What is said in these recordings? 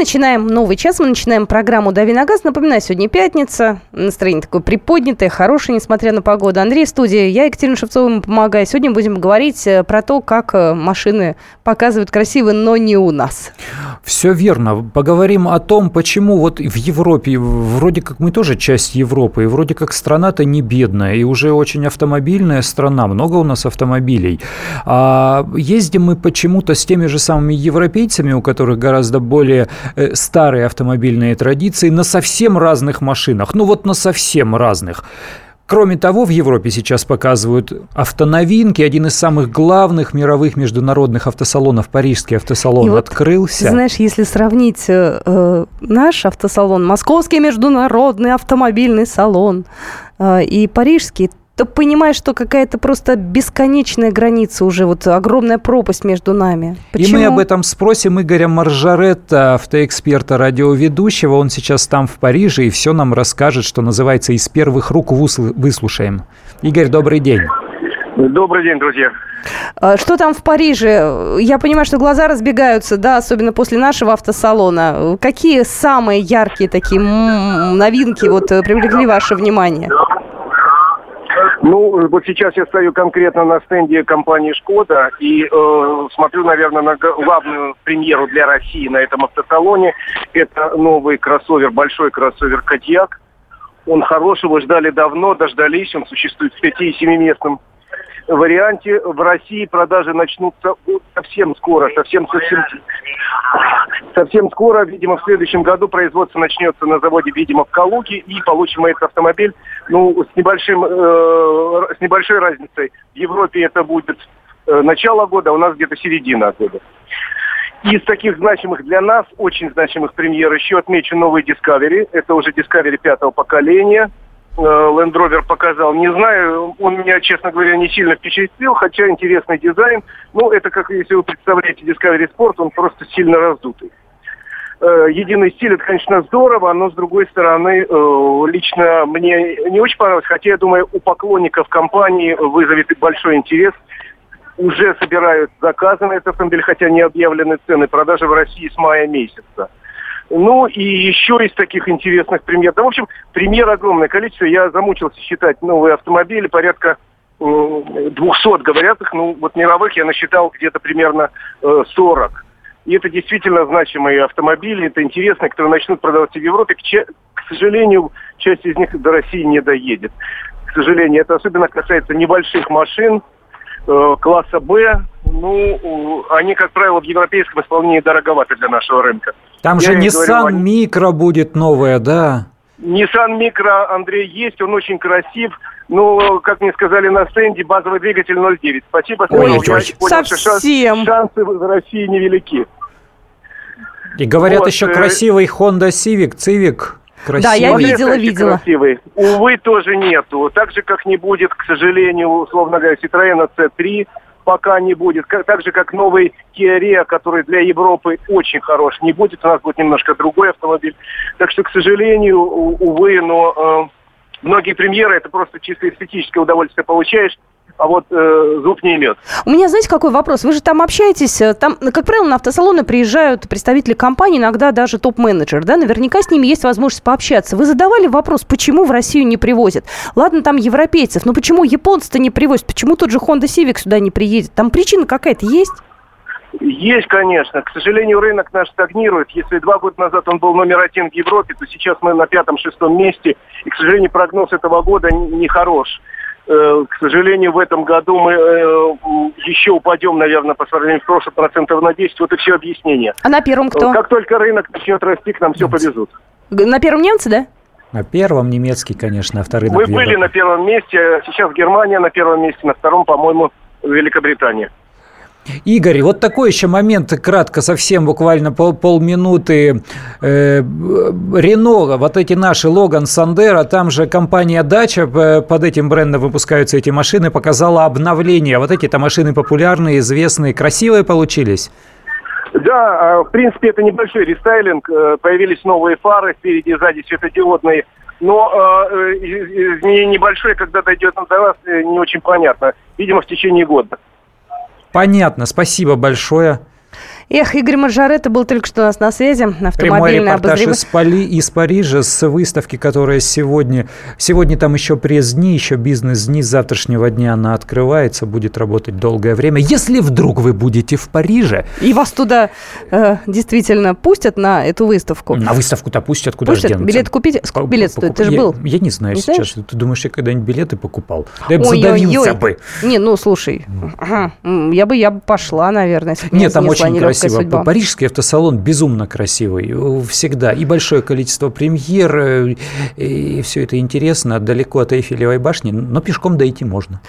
Начинаем новый час, мы начинаем программу «Дави на газ». Напоминаю, сегодня пятница, настроение такое приподнятое, хорошее, несмотря на погоду. Андрей, студия, я Екатерина Шевцова ему помогаю. Сегодня будем говорить э, про то, как э, машины показывают красиво, но не у нас. Все верно. Поговорим о том, почему вот в Европе, вроде как мы тоже часть Европы, и вроде как страна-то не бедная, и уже очень автомобильная страна, много у нас автомобилей. А ездим мы почему-то с теми же самыми европейцами, у которых гораздо более старые автомобильные традиции на совсем разных машинах. Ну вот на совсем разных. Кроме того, в Европе сейчас показывают автоновинки. Один из самых главных мировых международных автосалонов, парижский автосалон, и открылся. Вот, знаешь, если сравнить э, э, наш автосалон, Московский международный автомобильный салон э, и парижский, то понимаешь, что какая-то просто бесконечная граница уже, вот огромная пропасть между нами. Почему? И мы об этом спросим Игоря Маржаретта, автоэксперта, радиоведущего. Он сейчас там в Париже и все нам расскажет, что называется, из первых рук выслушаем. Игорь, добрый день. Добрый день, друзья. А, что там в Париже? Я понимаю, что глаза разбегаются, да, особенно после нашего автосалона. Какие самые яркие такие новинки вот э, привлекли ваше внимание? Ну, вот сейчас я стою конкретно на стенде компании «Шкода» и э, смотрю, наверное, на главную премьеру для России на этом автосалоне. Это новый кроссовер, большой кроссовер «Кадьяк». Он хороший, его ждали давно, дождались. Он существует в 5- и 7-местном варианте в России продажи начнутся совсем скоро, совсем совсем совсем скоро, видимо, в следующем году производство начнется на заводе, видимо, в Калуге, и получим этот автомобиль, ну, с небольшим, э, с небольшой разницей. В Европе это будет э, начало года, а у нас где-то середина года. Из таких значимых для нас, очень значимых премьер еще отмечу новый Discovery. Это уже Discovery пятого поколения. Э, Land Rover показал. Не знаю, он меня, честно говоря, не сильно впечатлил, хотя интересный дизайн. Ну, это как, если вы представляете Discovery Sport, он просто сильно раздутый. Э, единый стиль, это, конечно, здорово, но, с другой стороны, э, лично мне не очень понравилось, хотя, я думаю, у поклонников компании вызовет большой интерес. Уже собирают заказы на этот автомобиль, хотя не объявлены цены. Продажи в России с мая месяца. Ну и еще из таких интересных премьер. Да, в общем, премьер огромное количество. Я замучился считать новые автомобили, порядка 200, говорят их, ну вот мировых я насчитал где-то примерно 40. И это действительно значимые автомобили, это интересные, которые начнут продаваться в Европе. К, к сожалению, часть из них до России не доедет. К сожалению, это особенно касается небольших машин э, класса Б. Ну, они, как правило, в европейском исполнении дороговаты для нашего рынка. Там Я же Nissan говорю, Micro будет новая, да? Nissan Micro, Андрей, есть, он очень красив. Ну, как мне сказали на стенде, базовый двигатель 0,9. Спасибо, Ой, я понял, совсем. шансы в России невелики. И говорят вот, еще э... красивый Honda Civic, Civic. Красивый. Да, я видела, видела. Красивый. Увы, тоже нету. Так же, как не будет, к сожалению, условно говоря, Citroёn C3, пока не будет. Так же, как новый Kia Rio, который для Европы очень хорош, не будет. У нас будет немножко другой автомобиль. Так что, к сожалению, увы, но э, многие премьеры это просто чисто эстетическое удовольствие получаешь а вот э, зуб не имет. У меня, знаете, какой вопрос? Вы же там общаетесь, э, там, как правило, на автосалоны приезжают представители компании, иногда даже топ-менеджер, да, наверняка с ними есть возможность пообщаться. Вы задавали вопрос, почему в Россию не привозят? Ладно, там европейцев, но почему японцы-то не привозят? Почему тот же Honda Civic сюда не приедет? Там причина какая-то есть? Есть, конечно. К сожалению, рынок наш стагнирует. Если два года назад он был номер один в Европе, то сейчас мы на пятом-шестом месте. И, к сожалению, прогноз этого года не хорош. Э, к сожалению, в этом году мы э, еще упадем, наверное, по сравнению с прошлым процентов на 10. Вот и все объяснение. А на первом кто? Как только рынок начнет расти, к нам все повезут. На первом немцы, да? На первом немецкий, конечно, а второй Мы были на первом месте, а сейчас Германия на первом месте, на втором, по-моему, Великобритания. Игорь, вот такой еще момент, кратко, совсем буквально пол, полминуты. Э, Рено, вот эти наши Логан, Сандера, там же компания Дача, под этим брендом выпускаются эти машины, показала обновление. Вот эти-то машины популярные, известные, красивые получились? Да, а, в принципе, это небольшой рестайлинг. Э, появились новые фары впереди, сзади светодиодные. Но э, э, небольшой, когда дойдет до нас, не очень понятно. Видимо, в течение года. Понятно, спасибо большое. Эх, Игорь Маржарета был только что у нас на связи. Прямой репортаж из, Пали, из Парижа с выставки, которая сегодня... Сегодня там еще пресс-дни, еще бизнес-дни. С завтрашнего дня она открывается, будет работать долгое время. Если вдруг вы будете в Париже... И вас туда э, действительно пустят на эту выставку? На выставку-то пустят, куда пустят? же Билет купить? Сколько билет стоит? Ты же был? Я, я не знаю не сейчас. Знаешь? Ты думаешь, я когда-нибудь билеты покупал? Да я бы задавился бы. Не, ну, слушай, я бы я бы пошла, наверное. Нет, там очень красиво красиво. Судьба. Парижский автосалон безумно красивый. Всегда. И большое количество премьер. Э, и все это интересно. Далеко от Эйфелевой башни. Но пешком дойти можно.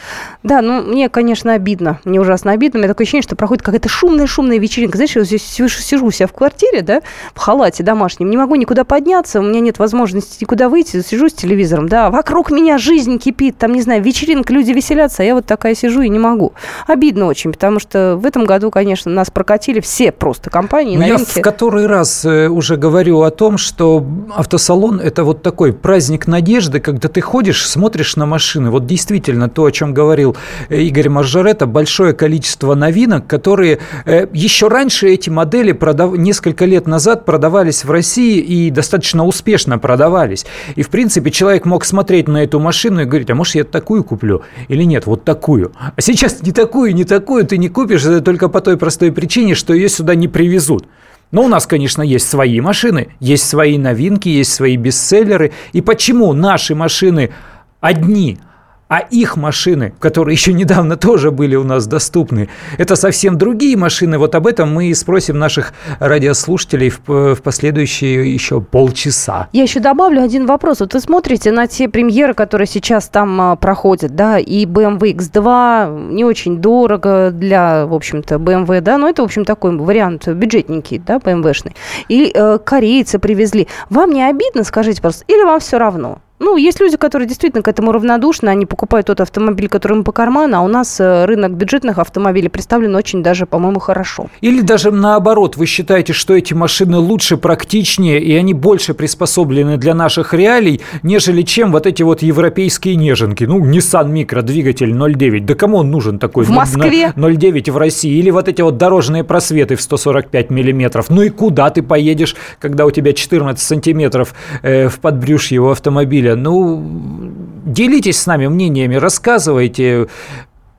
Да, ну мне, конечно, обидно. Мне ужасно обидно. У меня такое ощущение, что проходит какая-то шумная-шумная вечеринка. Знаешь, я здесь сижу у себя в квартире, да, в халате домашнем. Не могу никуда подняться. У меня нет возможности никуда выйти. Сижу с телевизором. Да, вокруг меня жизнь кипит. Там, не знаю, вечеринка, люди веселятся. А я вот такая сижу и не могу. Обидно очень, потому что в этом году, конечно, нас прокатили все все просто компании, ну. Я в который раз э, уже говорю о том, что автосалон – это вот такой праздник надежды, когда ты ходишь, смотришь на машины. Вот действительно то, о чем говорил э, Игорь Маржарета, большое количество новинок, которые э, еще раньше эти модели продав... несколько лет назад продавались в России и достаточно успешно продавались. И, в принципе, человек мог смотреть на эту машину и говорить, а может, я такую куплю или нет, вот такую. А сейчас не такую, не такую ты не купишь, это только по той простой причине, что ее сюда не привезут. Но у нас, конечно, есть свои машины, есть свои новинки, есть свои бестселлеры. И почему наши машины одни – а их машины, которые еще недавно тоже были у нас доступны, это совсем другие машины. Вот об этом мы и спросим наших радиослушателей в, в последующие еще полчаса. Я еще добавлю один вопрос. Вот вы смотрите на те премьеры, которые сейчас там а, проходят, да, и BMW X2 не очень дорого для, в общем-то, BMW, да, но это, в общем, такой вариант бюджетненький, да, BMW-шный. И э, корейцы привезли. Вам не обидно, скажите, просто, или вам все равно? Ну, есть люди, которые действительно к этому равнодушны, они покупают тот автомобиль, который им по карману, а у нас э, рынок бюджетных автомобилей представлен очень даже, по-моему, хорошо. Или даже наоборот, вы считаете, что эти машины лучше, практичнее, и они больше приспособлены для наших реалий, нежели чем вот эти вот европейские неженки. Ну, Nissan Micro, двигатель 0,9. Да кому он нужен такой? В Москве? 0,9 в России. Или вот эти вот дорожные просветы в 145 миллиметров. Ну и куда ты поедешь, когда у тебя 14 сантиметров э, в подбрюшье у автомобиля? Ну, делитесь с нами мнениями, рассказывайте,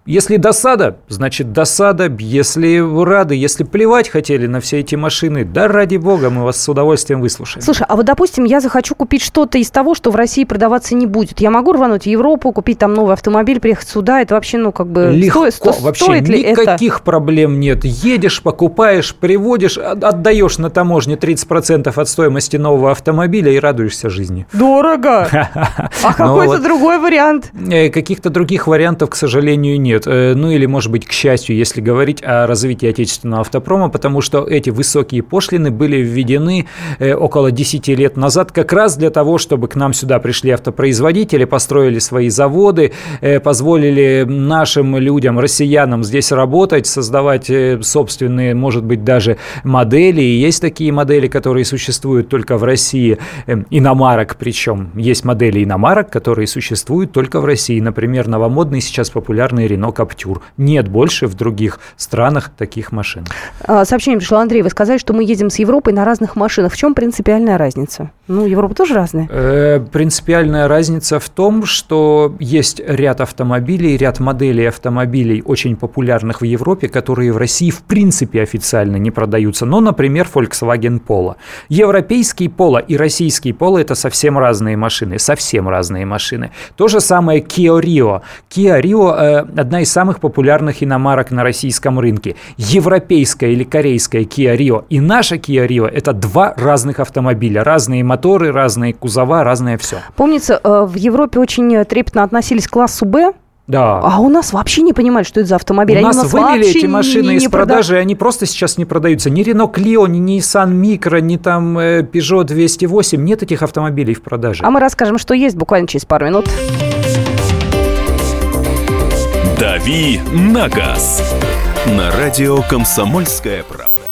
если досада, значит досада. Если вы рады, если плевать хотели на все эти машины, да ради бога, мы вас с удовольствием выслушаем. Слушай, а вот, допустим, я захочу купить что-то из того, что в России продаваться не будет. Я могу рвануть в Европу, купить там новый автомобиль, приехать сюда. Это вообще, ну, как бы... Легко, сто, вообще стоит ли никаких это? проблем нет. Едешь, покупаешь, приводишь, отдаешь на таможне 30% от стоимости нового автомобиля и радуешься жизни. Дорого! А какой-то другой вариант? Э, каких-то других вариантов, к сожалению, нет нет. Э, ну или, может быть, к счастью, если говорить о развитии отечественного автопрома, потому что эти высокие пошлины были введены э, около 10 лет назад как раз для того, чтобы к нам сюда пришли автопроизводители, построили свои заводы, э, позволили нашим людям, россиянам здесь работать, создавать собственные, может быть, даже модели. И есть такие модели, которые существуют только в России, иномарок причем. Есть модели иномарок, которые существуют только в России. Например, новомодный сейчас популярный Renault Каптюр. Нет больше в других странах таких машин. А, сообщение пришло, Андрей, вы сказали, что мы едем с Европой на разных машинах. В чем принципиальная разница? Ну, Европа тоже разная. Э, принципиальная разница в том, что есть ряд автомобилей, ряд моделей автомобилей, очень популярных в Европе, которые в России в принципе официально не продаются. Но, например, Volkswagen Polo. Европейский Polo и российский Polo – это совсем разные машины, совсем разные машины. То же самое Kia Rio. Kia Rio э, одна из самых популярных иномарок на российском рынке. Европейская или корейская Kia Rio и наша Kia Rio – это два разных автомобиля. Разные моторы, разные кузова, разное все. Помнится, э, в Европе очень трепетно относились к классу «Б», да. А у нас вообще не понимают, что это за автомобиль. У они нас, нас вывели эти машины не, не из продажи, они просто сейчас не продаются. Ни Renault Clio, ни Nissan Micro, ни там э, Peugeot 208. Нет этих автомобилей в продаже. А мы расскажем, что есть буквально через пару минут. «Дави на газ» на радио «Комсомольская правда».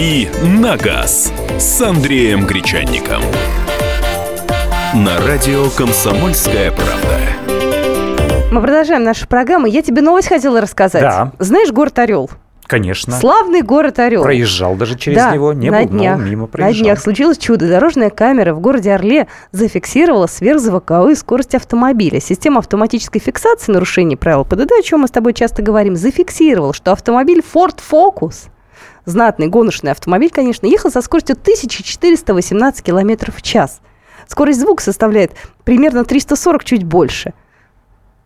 «Дави на газ» с Андреем Гречанником. На радио «Комсомольская правда». Мы продолжаем нашу программу. Я тебе новость хотела рассказать. Да. Знаешь город Орел? Конечно. Славный город Орел. Проезжал даже через да, него, не на был, но днях, мимо На проезжал. днях случилось чудо. Дорожная камера в городе Орле зафиксировала сверхзвуковую скорость автомобиля. Система автоматической фиксации нарушений правил ПДД, о чем мы с тобой часто говорим, зафиксировала, что автомобиль Ford Focus, знатный гоночный автомобиль, конечно, ехал со скоростью 1418 км в час. Скорость звука составляет примерно 340, чуть больше.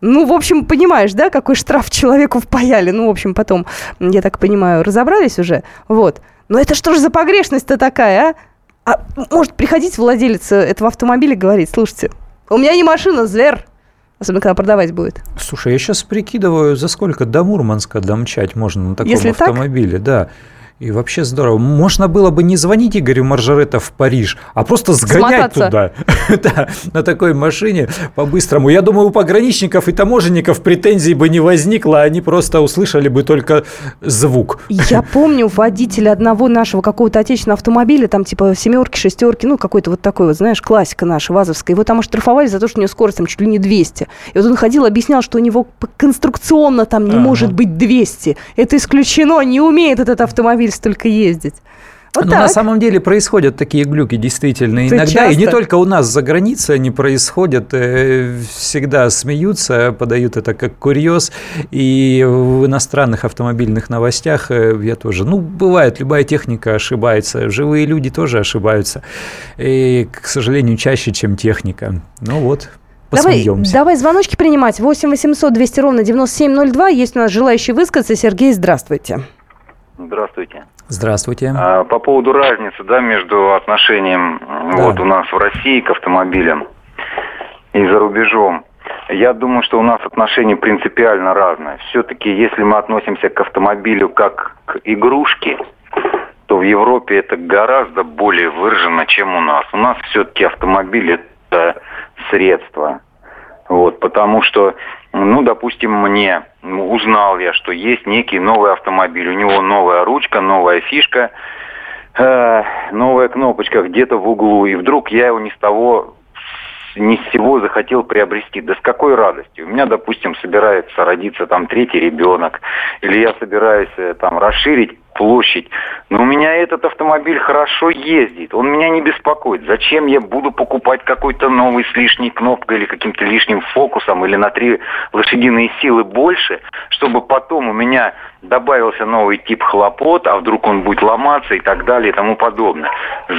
Ну, в общем, понимаешь, да, какой штраф человеку впаяли. Ну, в общем, потом, я так понимаю, разобрались уже. Вот. Но это что же за погрешность-то такая, а? А может приходить владелец этого автомобиля и говорить, слушайте, у меня не машина, зверь. Особенно, когда продавать будет. Слушай, я сейчас прикидываю, за сколько до Мурманска домчать можно на таком Если так? автомобиле. Да. И вообще здорово. Можно было бы не звонить Игорю Маржарета в Париж, а просто сгонять Смотаться. туда. Да, на такой машине по-быстрому. Я думаю, у пограничников и таможенников претензий бы не возникло, они просто услышали бы только звук. Я помню водителя одного нашего какого-то отечественного автомобиля, там типа семерки, шестерки, ну какой-то вот такой вот, знаешь, классика наша, вазовская. Его там оштрафовали за то, что у него скорость там чуть ли не 200. И вот он ходил, объяснял, что у него конструкционно там не Ага. может быть 200. Это исключено, не умеет этот автомобиль столько ездить. Вот Но так. на самом деле происходят такие глюки действительно Ты иногда. И не часто? только у нас за границей они происходят. э, Всегда смеются, подают это как курьез. И в иностранных автомобильных новостях э, я тоже... Ну, бывает, любая техника ошибается. Живые люди тоже ошибаются. И, к сожалению, чаще, чем техника. Ну вот, Давай, посмеемся. давай звоночки принимать. 8 800 200 ровно 9702. Есть у нас желающий высказаться. Сергей, здравствуйте. Здравствуйте. Здравствуйте. А, По поводу разницы, да, между отношением Да. вот у нас в России к автомобилям и за рубежом. Я думаю, что у нас отношения принципиально разные. Все-таки, если мы относимся к автомобилю как к игрушке, то в Европе это гораздо более выражено, чем у нас. У нас все-таки автомобиль это средство. Вот, потому что, ну, допустим, мне узнал я, что есть некий новый автомобиль, у него новая ручка, новая фишка, э, новая кнопочка где-то в углу, и вдруг я его ни с того ни с сего захотел приобрести. Да с какой радостью? У меня, допустим, собирается родиться там третий ребенок, или я собираюсь э, там расширить площадь. Но у меня этот автомобиль хорошо ездит, он меня не беспокоит. Зачем я буду покупать какой-то новый с лишней кнопкой или каким-то лишним фокусом или на три лошадиные силы больше, чтобы потом у меня добавился новый тип хлопот, а вдруг он будет ломаться и так далее и тому подобное.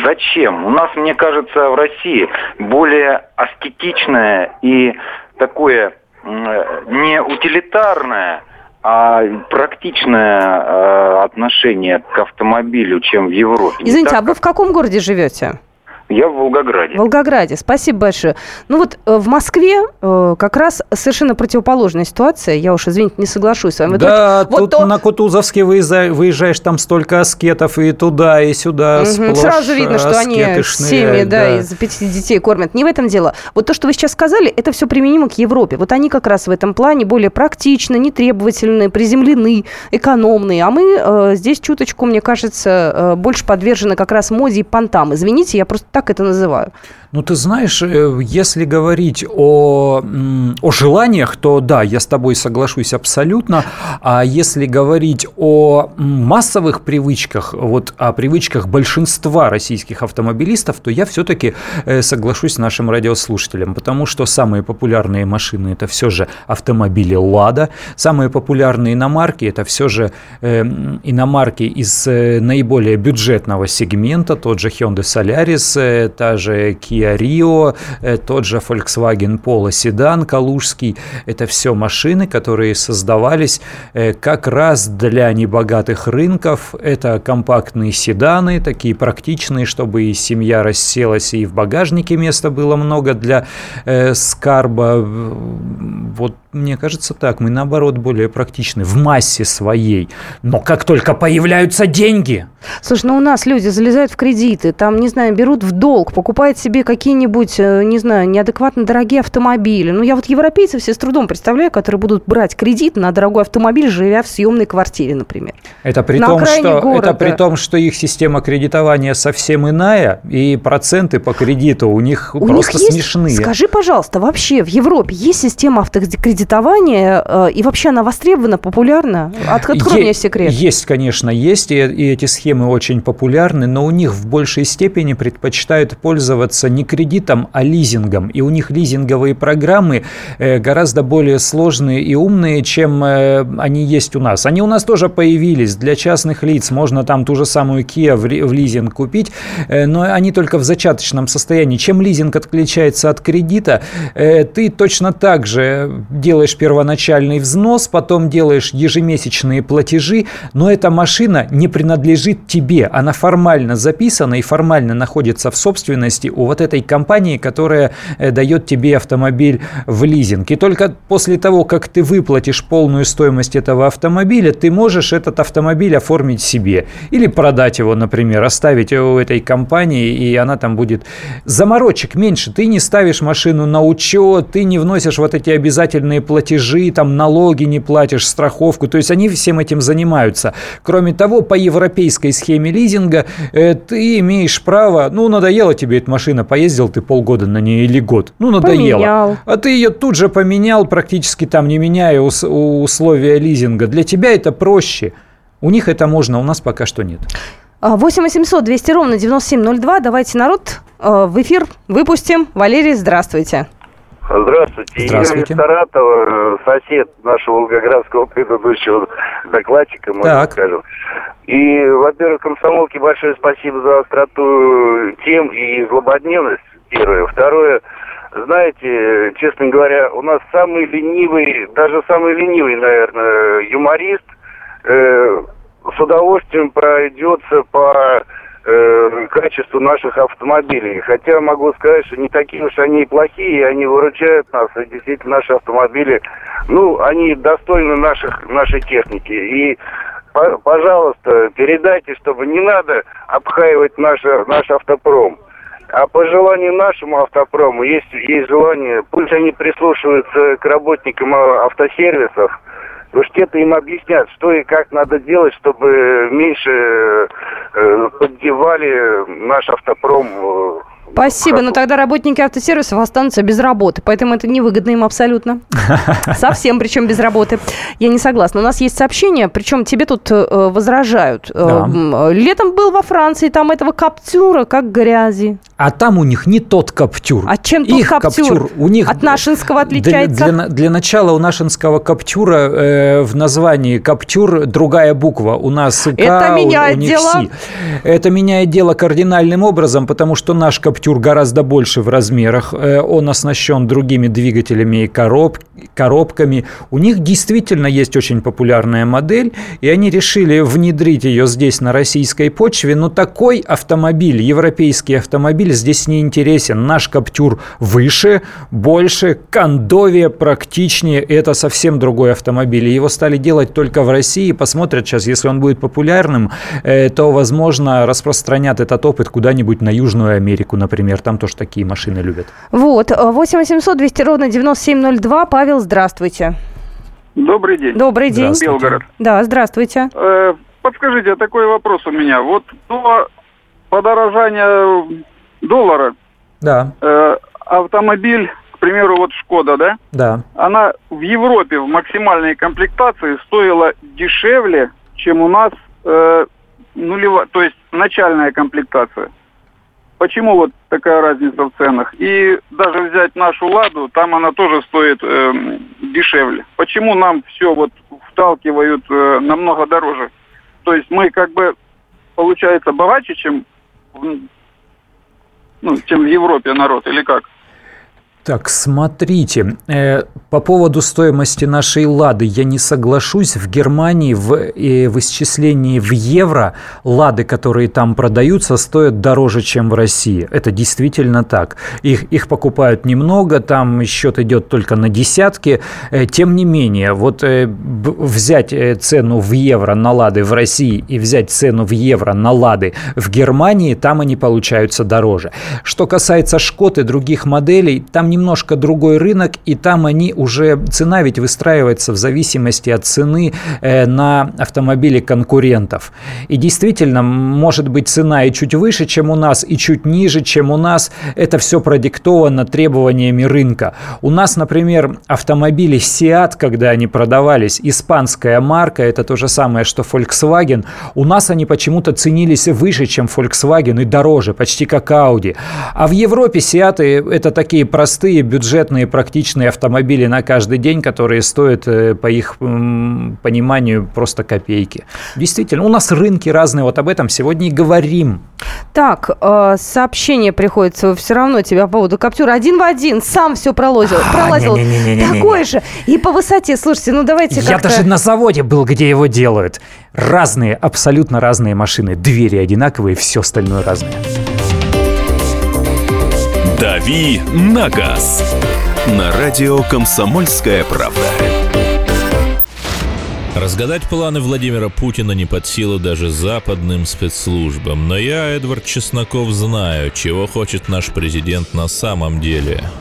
Зачем? У нас, мне кажется, в России более аскетичное и такое э, не утилитарное, а практичное э, отношение к автомобилю, чем в Европе. Извините, так, а вы в каком городе живете? Я в Волгограде. В Волгограде. Спасибо большое. Ну вот э, в Москве э, как раз совершенно противоположная ситуация. Я уж, извините, не соглашусь с вами. Вот Да, вот- вот тут то- на Кутузовске выезжаешь, выезжаешь, там столько аскетов и туда, и сюда. Сплошь Сразу видно, что они семьи, шныряют, да, из пяти детей кормят. Не в этом дело. Вот то, что вы сейчас сказали, это все применимо к Европе. Вот они как раз в этом плане более практичны, нетребовательны, приземлены, экономные. А мы э, здесь чуточку, мне кажется, э, больше подвержены как раз моде и понтам. Извините, я просто так это называю. Ну, ты знаешь, э, если говорить о, о желаниях, то да, я с тобой соглашусь абсолютно. А если говорить о массовых привычках, вот о привычках большинства российских автомобилистов, то я все-таки соглашусь с нашим радиослушателем, потому что самые популярные машины это все же автомобили Лада, самые популярные иномарки это все же э, иномарки из э, наиболее бюджетного сегмента, тот же Hyundai Solaris, э, та же Kia Kia Rio, э, тот же Volkswagen Polo седан калужский. Это все машины, которые создавались э, как раз для небогатых рынков. Это компактные седаны, такие практичные, чтобы и семья расселась, и в багажнике места было много для э, скарба. Вот мне кажется так, мы наоборот более практичны в массе своей. Но как только появляются деньги... Слушай, ну у нас люди залезают в кредиты, там, не знаю, берут в долг, покупают себе какие-нибудь, э, не знаю, неадекватно дорогие автомобили. Ну я вот европейцев все с трудом представляю, которые будут брать кредит на дорогой автомобиль, живя в съемной квартире, например. Это при, том, что, города. это при том, что их система кредитования совсем иная, и проценты по кредиту у них у просто них есть, смешные. Скажи, пожалуйста, вообще в Европе есть система автокредитования, э, и вообще она востребована, популярна? Открой мне секрет. Есть, конечно, есть, и, и эти схемы очень популярны, но у них в большей степени предпочитают пользоваться не кредитом, а лизингом. И у них лизинговые программы э, гораздо более сложные и умные, чем э, они есть у нас. Они у нас тоже появились для частных лиц. Можно там ту же самую Kia в лизинг купить, но они только в зачаточном состоянии. Чем лизинг отличается от кредита, ты точно так же делаешь первоначальный взнос, потом делаешь ежемесячные платежи, но эта машина не принадлежит тебе. Она формально записана и формально находится в собственности у вот этой компании, которая э, дает тебе автомобиль в лизинг. И только после того, как ты выплатишь полную стоимость этого автомобиля, ты можешь этот автомобиль оформить себе. Или продать его, например, оставить его у этой компании, и она там будет... Заморочек меньше. Ты не ставишь машину на учет, ты не вносишь вот эти обязательные платежи, там налоги не платишь, страховку. То есть они всем этим занимаются. Кроме того, по европейской схеме лизинга э, ты имеешь право, ну, надоела тебе эта машина, поездил ты полгода на ней или год, ну, надоело. Поменял. А ты ее тут же поменял, практически там не меняя ус- условия лизинга. Для тебя это проще. У них это можно, у нас пока что нет. 8 800 200 ровно 9702. Давайте, народ, э, в эфир выпустим. Валерий, здравствуйте. Здравствуйте. Здравствуйте. Игорь Саратова, сосед нашего волгоградского предыдущего докладчика, можно так. скажем. И, во-первых, комсомолке большое спасибо за остроту тем и злободневность, первое. Второе, знаете, честно говоря, у нас самый ленивый, даже самый ленивый, наверное, юморист э, с удовольствием пройдется по э, качеству наших автомобилей. Хотя могу сказать, что не такие уж они и плохие, они выручают нас. И действительно наши автомобили, ну, они достойны наших, нашей техники. И пожалуйста, передайте, чтобы не надо обхаивать наш, наш автопром. А по желанию нашему автопрому есть, есть желание, пусть они прислушиваются к работникам автосервисов, Уж те-то им объяснят, что и как надо делать, чтобы меньше э, поддевали наш автопром э, Спасибо, но тогда работники автосервисов останутся без работы, поэтому это невыгодно им абсолютно. Совсем, причем без работы. Я не согласна. У нас есть сообщение, причем тебе тут э, возражают. Э, да. Летом был во Франции, там этого каптюра как грязи. А там у них не тот каптюр. А чем тот Их каптюр? каптюр у них От нашинского отличается? Для, для, для начала у нашинского каптюра э, в названии каптюр другая буква. У нас К, это меняет у, у дело. Си. Это меняет дело кардинальным образом, потому что наш каптюр Каптюр гораздо больше в размерах, э, он оснащен другими двигателями и короб, коробками. У них действительно есть очень популярная модель, и они решили внедрить ее здесь на российской почве, но такой автомобиль, европейский автомобиль здесь не интересен. Наш Каптюр выше, больше, кондовее, практичнее, это совсем другой автомобиль. И его стали делать только в России, посмотрят сейчас, если он будет популярным, э, то, возможно, распространят этот опыт куда-нибудь на Южную Америку, например, там тоже такие машины любят. Вот, 8 800 200 ровно 9702. Павел, здравствуйте. Добрый день. Добрый день. Белгород. Да, здравствуйте. Э, подскажите, а такой вопрос у меня. Вот до подорожания доллара да. э, автомобиль, к примеру, вот Шкода, да? Да. Она в Европе в максимальной комплектации стоила дешевле, чем у нас э, нулевая, то есть начальная комплектация. Почему вот такая разница в ценах? И даже взять нашу «Ладу», там она тоже стоит э, дешевле. Почему нам все вот вталкивают э, намного дороже? То есть мы как бы, получается, богаче, чем ну, чем в Европе народ, или как? Так, смотрите, э, по поводу стоимости нашей «Лады» я не соглашусь. В Германии в, э, в исчислении в евро «Лады», которые там продаются, стоят дороже, чем в России. Это действительно так. Их, их покупают немного, там счет идет только на десятки. Э, тем не менее, вот э, взять э, цену в евро на «Лады» в России и взять цену в евро на «Лады» в Германии, там они получаются дороже. Что касается «Шкод» и других моделей, там не немножко другой рынок, и там они уже, цена ведь выстраивается в зависимости от цены э, на автомобили конкурентов. И действительно, может быть цена и чуть выше, чем у нас, и чуть ниже, чем у нас. Это все продиктовано требованиями рынка. У нас, например, автомобили Seat, когда они продавались, испанская марка, это то же самое, что Volkswagen, у нас они почему-то ценились выше, чем Volkswagen и дороже, почти как Audi. А в Европе Seat это такие простые простые, бюджетные, практичные автомобили на каждый день, которые стоят, э, по их пониманию, просто копейки. Действительно, у нас рынки разные, вот об этом сегодня и говорим. Так, э, сообщение приходится все равно тебя по поводу Каптюра. Один в один, сам все пролазил. А, пролазил. Такой же. И по высоте, слушайте, ну давайте Я даже на заводе был, где его делают. Разные, абсолютно разные машины. Двери одинаковые, все остальное разное. «Дави на газ» на радио «Комсомольская правда». Разгадать планы Владимира Путина не под силу даже западным спецслужбам. Но я, Эдвард Чесноков, знаю, чего хочет наш президент на самом деле –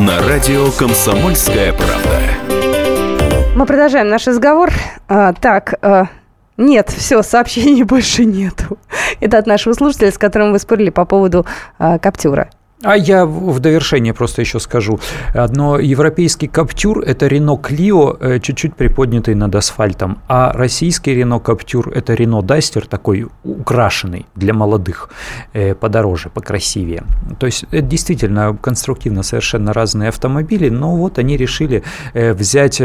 на радио «Комсомольская правда». Мы продолжаем наш разговор. А, так, а, нет, все, сообщений больше нету. Это от нашего слушателя, с которым вы спорили по поводу а, Каптюра. А я в довершение просто еще скажу. Одно европейский Каптюр – это Рено Клио, э, чуть-чуть приподнятый над асфальтом. А российский Рено Каптюр – это Рено Дастер, такой украшенный для молодых, э, подороже, покрасивее. То есть это действительно конструктивно совершенно разные автомобили, но вот они решили э, взять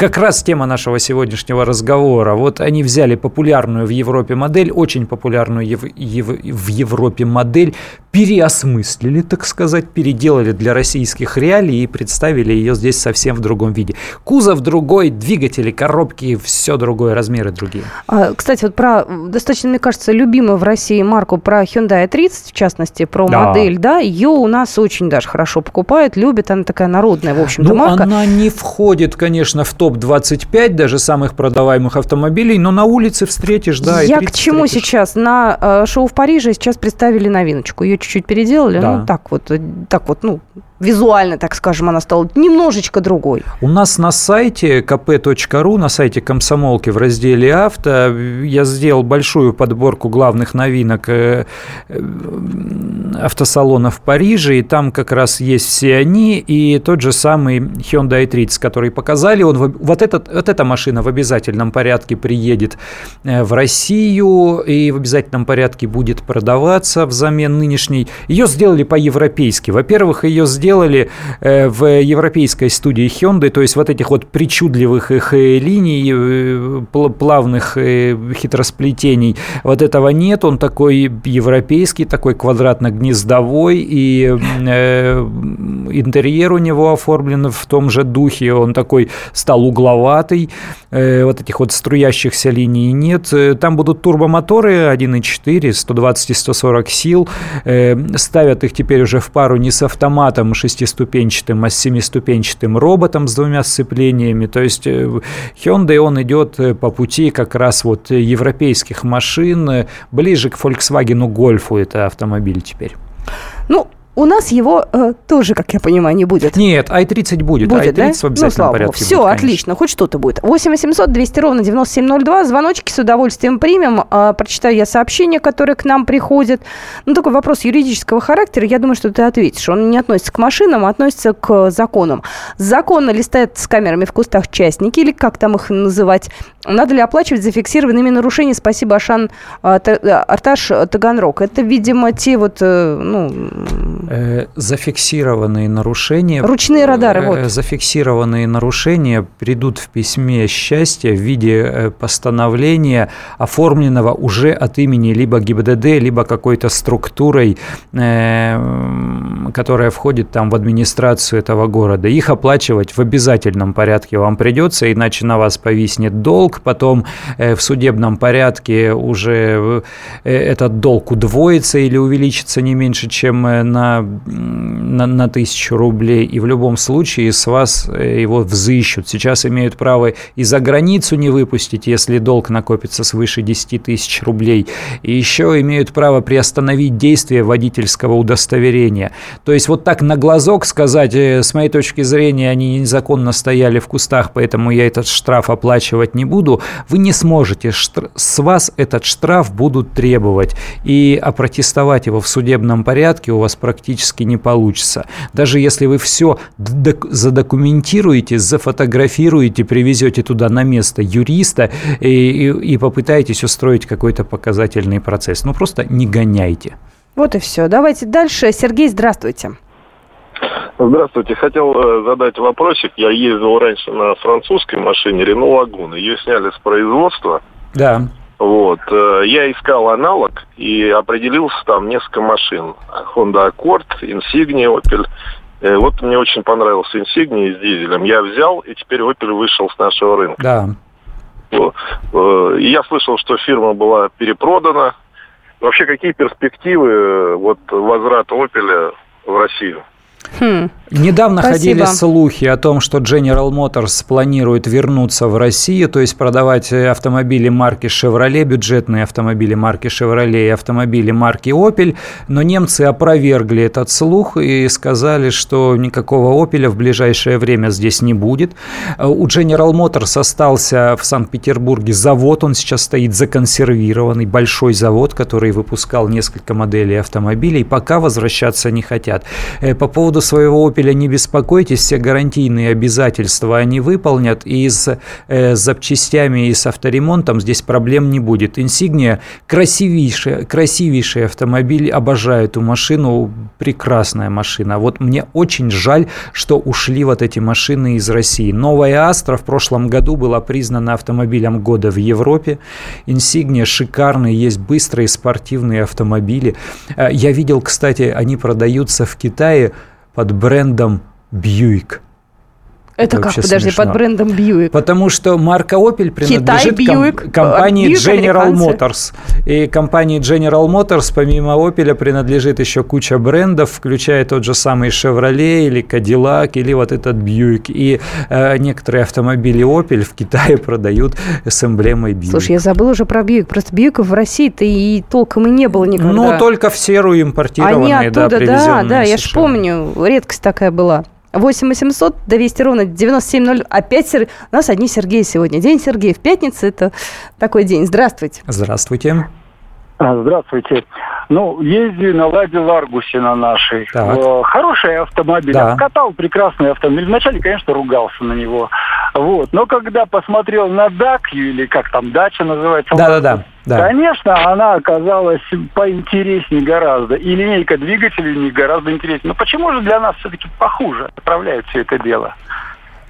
как раз тема нашего сегодняшнего разговора. Вот они взяли популярную в Европе модель, очень популярную ев- ев- в Европе модель, переосмыслили, так сказать, переделали для российских реалий и представили ее здесь совсем в другом виде. Кузов другой, двигатели, коробки, все другое, размеры другие. А, кстати, вот про достаточно, мне кажется, любимую в России марку, про Hyundai 30, в частности, про да. модель, да, ее у нас очень даже хорошо покупают, любят, она такая народная, в общем-то, ну, марка. она не входит, конечно, в то топ-25 даже самых продаваемых автомобилей, но на улице встретишь, да. Я к чему встретишь. сейчас? На э, шоу в Париже сейчас представили новиночку. Ее чуть-чуть переделали, да. ну так вот, э, так вот, ну визуально, так скажем, она стала немножечко другой. У нас на сайте kp.ru, на сайте комсомолки в разделе авто, я сделал большую подборку главных новинок э, э, автосалона в Париже, и там как раз есть все они, и тот же самый Hyundai 30, который показали, он, вот, этот, вот эта машина в обязательном порядке приедет э, в Россию, и в обязательном порядке будет продаваться взамен нынешней. Ее сделали по-европейски. Во-первых, ее сделали сделали э, в европейской студии Hyundai, то есть вот этих вот причудливых их э, линий, э, плавных хитросплетений, вот этого нет, он такой европейский, такой квадратно-гнездовой, и интерьер у него оформлен в том же духе, он такой стал угловатый, вот этих вот струящихся линий нет. Там будут турбомоторы 1.4, 120 и 140 сил, ставят их теперь уже в пару не с автоматом шестиступенчатым, а с семиступенчатым роботом с двумя сцеплениями. То есть э, Hyundai, он идет э, по пути как раз вот европейских машин, э, ближе к Volkswagen Golf это автомобиль теперь. Ну, У нас его э, тоже, как я понимаю, не будет. Нет, i30 будет. Будет, i30 да? в обязательном ну, слава порядке Богу. Все, будет, отлично, хоть что-то будет. 8 800 200 ровно 9702. Звоночки с удовольствием примем. А, прочитаю я сообщения, которые к нам приходят. Ну, такой вопрос юридического характера. Я думаю, что ты ответишь. Он не относится к машинам, а относится к законам. Законно ли стоят с камерами в кустах частники, или как там их называть? Надо ли оплачивать зафиксированными нарушения? Спасибо, Ашан а, Арташ Таганрог. Это, видимо, те вот, э, ну... Э, зафиксированные нарушения... Ручные радары, вот. Э, зафиксированные нарушения придут в письме счастья в виде постановления, оформленного уже от имени либо ГИБДД, либо какой-то структурой, которая входит там в администрацию этого города. Их оплачивать в обязательном порядке вам придется, иначе на вас повиснет долг, потом э, в судебном порядке уже э, этот долг удвоится или увеличится не меньше, чем э, на, на, тысячу рублей, и в любом случае с вас его взыщут. Сейчас имеют право и за границу не выпустить, если долг накопится свыше 10 тысяч рублей, и еще имеют право приостановить действие водительского удостоверения. То есть вот так на глазок сказать, с моей точки зрения, они незаконно стояли в кустах, поэтому я этот штраф оплачивать не буду, вы не сможете, с вас этот штраф будут требовать, и опротестовать его в судебном порядке у вас практически не получится. Даже если вы все задокументируете, зафотографируете, привезете туда на место юриста и, и, и попытаетесь устроить какой-то показательный процесс. Ну, просто не гоняйте. Вот и все. Давайте дальше. Сергей, здравствуйте. Здравствуйте. Хотел э, задать вопросик. Я ездил раньше на французской машине Renault Лагуна. Ее сняли с производства. Да. Вот. Э, я искал аналог и определился там несколько машин. Honda Accord, Insignia, Opel. Э, вот мне очень понравился Insignia с дизелем. Я взял, и теперь Opel вышел с нашего рынка. Да. Я слышал, что фирма была перепродана. Вообще, какие перспективы вот возврата Opel в Россию? Хм. Недавно Спасибо. ходили слухи о том, что General Motors планирует вернуться в Россию, то есть продавать автомобили марки Chevrolet, бюджетные автомобили марки Chevrolet и автомобили марки Opel, но немцы опровергли этот слух и сказали, что никакого Opel в ближайшее время здесь не будет. У General Motors остался в Санкт-Петербурге завод, он сейчас стоит законсервированный, большой завод, который выпускал несколько моделей автомобилей, пока возвращаться не хотят. Э, по поводу своего Opel автомобиля не беспокойтесь, все гарантийные обязательства они выполнят, и с э, запчастями и с авторемонтом здесь проблем не будет. Инсигния красивейший, красивейший автомобиль, обожаю эту машину, прекрасная машина. Вот мне очень жаль, что ушли вот эти машины из России. Новая Астра в прошлом году была признана автомобилем года в Европе. Инсигния шикарный, есть быстрые спортивные автомобили. Э, я видел, кстати, они продаются в Китае под брендом Buick. Это, Это как, подожди, смешно. под брендом Buick? Потому что марка Opel принадлежит Китай, Buick, ком- компании Buick, General. Motors. И компании General Motors помимо Opel принадлежит еще куча брендов, включая тот же самый Chevrolet или Cadillac или вот этот Buick. И э, некоторые автомобили Opel в Китае продают с эмблемой Buick. Слушай, я забыл уже про Buick. Просто Buick в России-то и толком и не было никогда. Ну, только в серую импортированные, Они оттуда, да, да, да, я ж помню, редкость такая была. 8 800 200 ровно 9702. Опять Сер... у нас одни Сергеи сегодня. День Сергея в пятницу. Это такой день. Здравствуйте. Здравствуйте. А, здравствуйте. Ну, ездили на Ладе Ларгусе на нашей. Так. Хороший автомобиль. Да. Катал прекрасный автомобиль. Вначале, конечно, ругался на него. Вот. Но когда посмотрел на Дакью, или как там, дача называется. Да-да-да. Да. Конечно, она оказалась поинтереснее гораздо. И линейка двигателей не гораздо интереснее. Но почему же для нас все-таки похуже отправляют все это дело?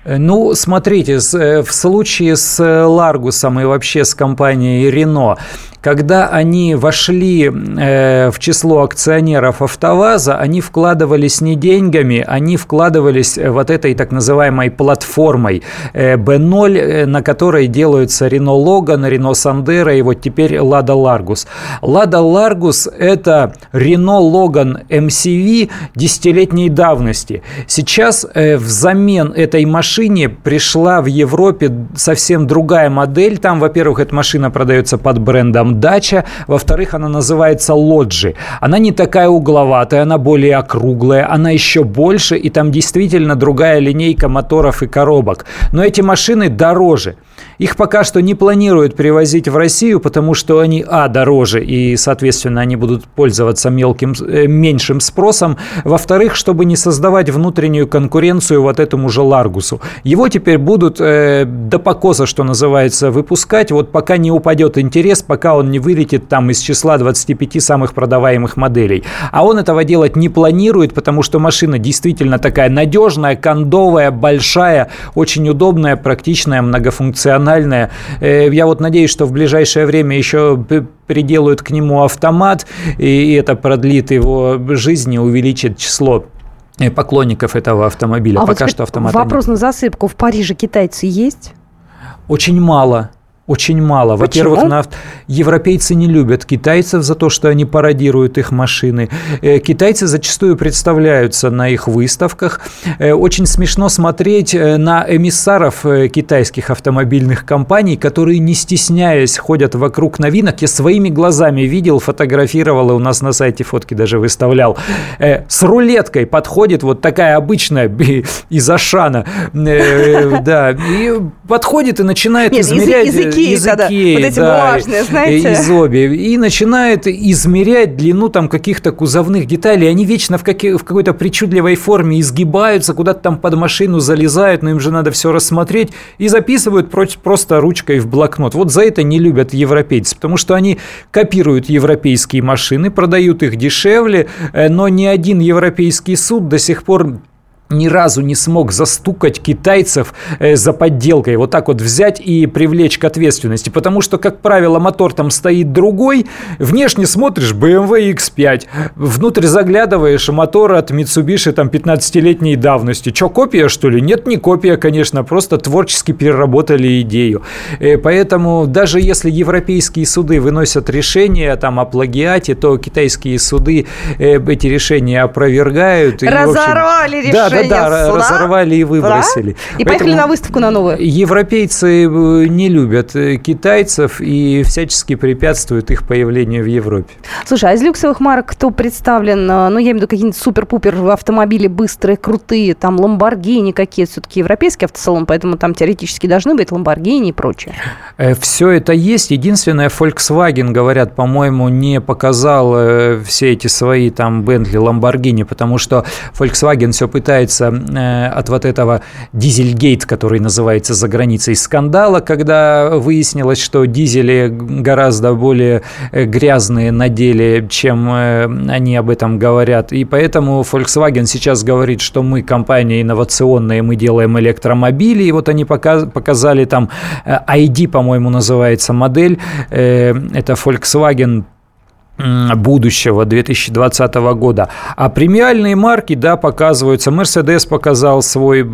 Э, ну, смотрите, э, в случае с Ларгусом и вообще с компанией Рено, когда они вошли э, в число акционеров АвтоВАЗа, они вкладывались не деньгами, они вкладывались вот этой так называемой платформой B0, на которой делаются Рено Логан, Рено Сандеро и вот теперь Лада Ларгус. Лада Ларгус – это Рено Логан MCV десятилетней давности. Сейчас взамен этой машины машине пришла в Европе совсем другая модель. Там, во-первых, эта машина продается под брендом Dacia, во-вторых, она называется Lodgy. Она не такая угловатая, она более округлая, она еще больше, и там действительно другая линейка моторов и коробок. Но эти машины дороже. Их пока что не планируют привозить в Россию, потому что они, а, дороже, и, соответственно, они будут пользоваться мелким, э, меньшим спросом. Во-вторых, чтобы не создавать внутреннюю конкуренцию вот этому же Ларгусу. Его теперь будут э, до покоса, что называется, выпускать, вот пока не упадет интерес, пока он не вылетит там из числа 25 самых продаваемых моделей. А он этого делать не планирует, потому что машина действительно такая надежная, кондовая, большая, очень удобная, практичная, многофункциональная профессиональное. Э, я вот надеюсь, что в ближайшее время еще приделают к нему автомат, и это продлит его жизнь и увеличит число э, поклонников этого автомобиля. А Пока вот что автомат. Вопрос нет. на засыпку. В Париже китайцы есть? Очень мало. Очень мало. Во-первых, на... европейцы не любят китайцев за то, что они пародируют их машины. Э, китайцы зачастую представляются на их выставках. Э, очень смешно смотреть э, на эмиссаров китайских автомобильных компаний, которые, не стесняясь, ходят вокруг новинок. Я своими глазами видел, фотографировал, и у нас на сайте фотки даже выставлял. С рулеткой подходит вот такая обычная из Ашана. Да, и подходит и начинает измерять языки, языки да, вот эти да, бумажные, знаете. Из обе. И начинает измерять длину там каких-то кузовных деталей. Они вечно в, каки, в какой-то причудливой форме изгибаются, куда-то там под машину залезают, но им же надо все рассмотреть. И записывают просто ручкой в блокнот. Вот за это не любят европейцы, потому что они копируют европейские машины, продают их дешевле, э, но ни один европейский суд до сих пор ни разу не смог застукать китайцев э, за подделкой, вот так вот взять и привлечь к ответственности, потому что, как правило, мотор там стоит другой, внешне смотришь BMW X5, внутрь заглядываешь, мотор от Mitsubishi там 15-летней давности. Че, копия, что ли? Нет, не копия, конечно, просто творчески переработали идею. Э, поэтому даже если европейские суды выносят решения там о плагиате, то китайские суды э, эти решения опровергают. Разорвали и, общем, решение. Да, да, да, разорвали и выбросили. И поехали на выставку на новую. Европейцы э, не любят э, китайцев и всячески препятствуют их появлению в Европе. Слушай, а из люксовых марок кто представлен? Э, ну, я имею в виду какие-нибудь супер-пупер автомобили быстрые, крутые, там Ламборгини какие все-таки европейский автосалон, поэтому там теоретически должны быть Ламборгини и прочее. Все это есть. Единственное, Volkswagen, говорят, по-моему, не показал все эти свои там Бентли, Ламборгини, потому что Volkswagen все пытается избавиться э, от вот этого дизельгейт, который называется за границей скандала, когда выяснилось, что дизели гораздо более э, грязные на деле, чем э, они об этом говорят. И поэтому Volkswagen сейчас говорит, что мы компания инновационная, мы делаем электромобили. И вот они показали там ID, по-моему, называется модель. Это Volkswagen будущего 2020 года. А премиальные марки, да, показываются. Mercedes показал свой э,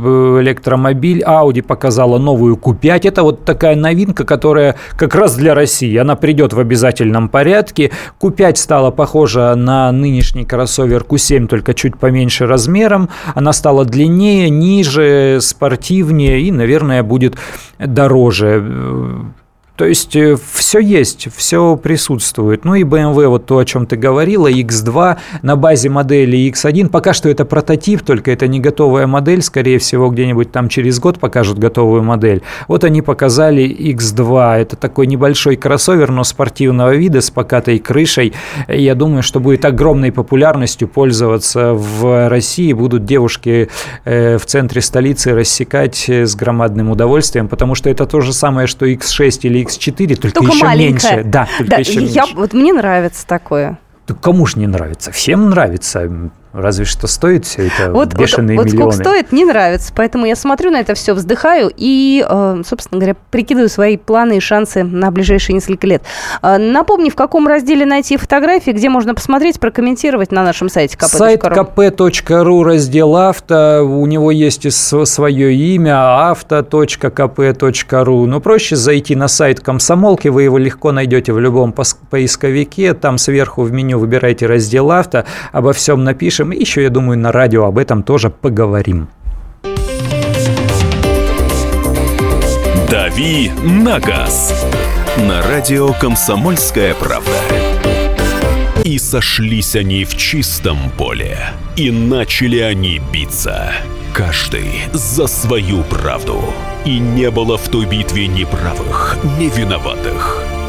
электромобиль, Audi показала новую Q5. Это вот такая новинка, которая как раз для России. Она придет в обязательном порядке. Q5 стала похожа на нынешний кроссовер Q7, только чуть поменьше размером. Она стала длиннее, ниже, спортивнее и, наверное, будет дороже. То есть э, все есть, все присутствует. Ну и BMW, вот то, о чем ты говорила, X2 на базе модели X1. Пока что это прототип, только это не готовая модель. Скорее всего, где-нибудь там через год покажут готовую модель. Вот они показали X2. Это такой небольшой кроссовер, но спортивного вида с покатой крышей. Я думаю, что будет огромной популярностью пользоваться в России. Будут девушки э, в центре столицы рассекать э, с громадным удовольствием, потому что это то же самое, что X6 или X4, только, только еще маленькая. меньше. Да, только да, еще я, меньше. Вот мне нравится такое. Да кому же не нравится? Всем нравится. Разве что стоит все это вот, бешеные вот, вот миллионы. Вот сколько стоит, не нравится. Поэтому я смотрю на это все, вздыхаю и, э, собственно говоря, прикидываю свои планы и шансы на ближайшие несколько лет. Э, напомни, в каком разделе найти фотографии, где можно посмотреть, прокомментировать на нашем сайте kp.ru. Сайт kp.ru, раздел авто. У него есть свое имя авто.kp.ru. Но проще зайти на сайт комсомолки, вы его легко найдете в любом поисковике. Там сверху в меню выбирайте раздел авто, обо всем напишем. И еще, я думаю, на радио об этом тоже поговорим. «Дави на газ» на радио «Комсомольская правда». И сошлись они в чистом поле, и начали они биться. Каждый за свою правду. И не было в той битве ни правых, ни виноватых.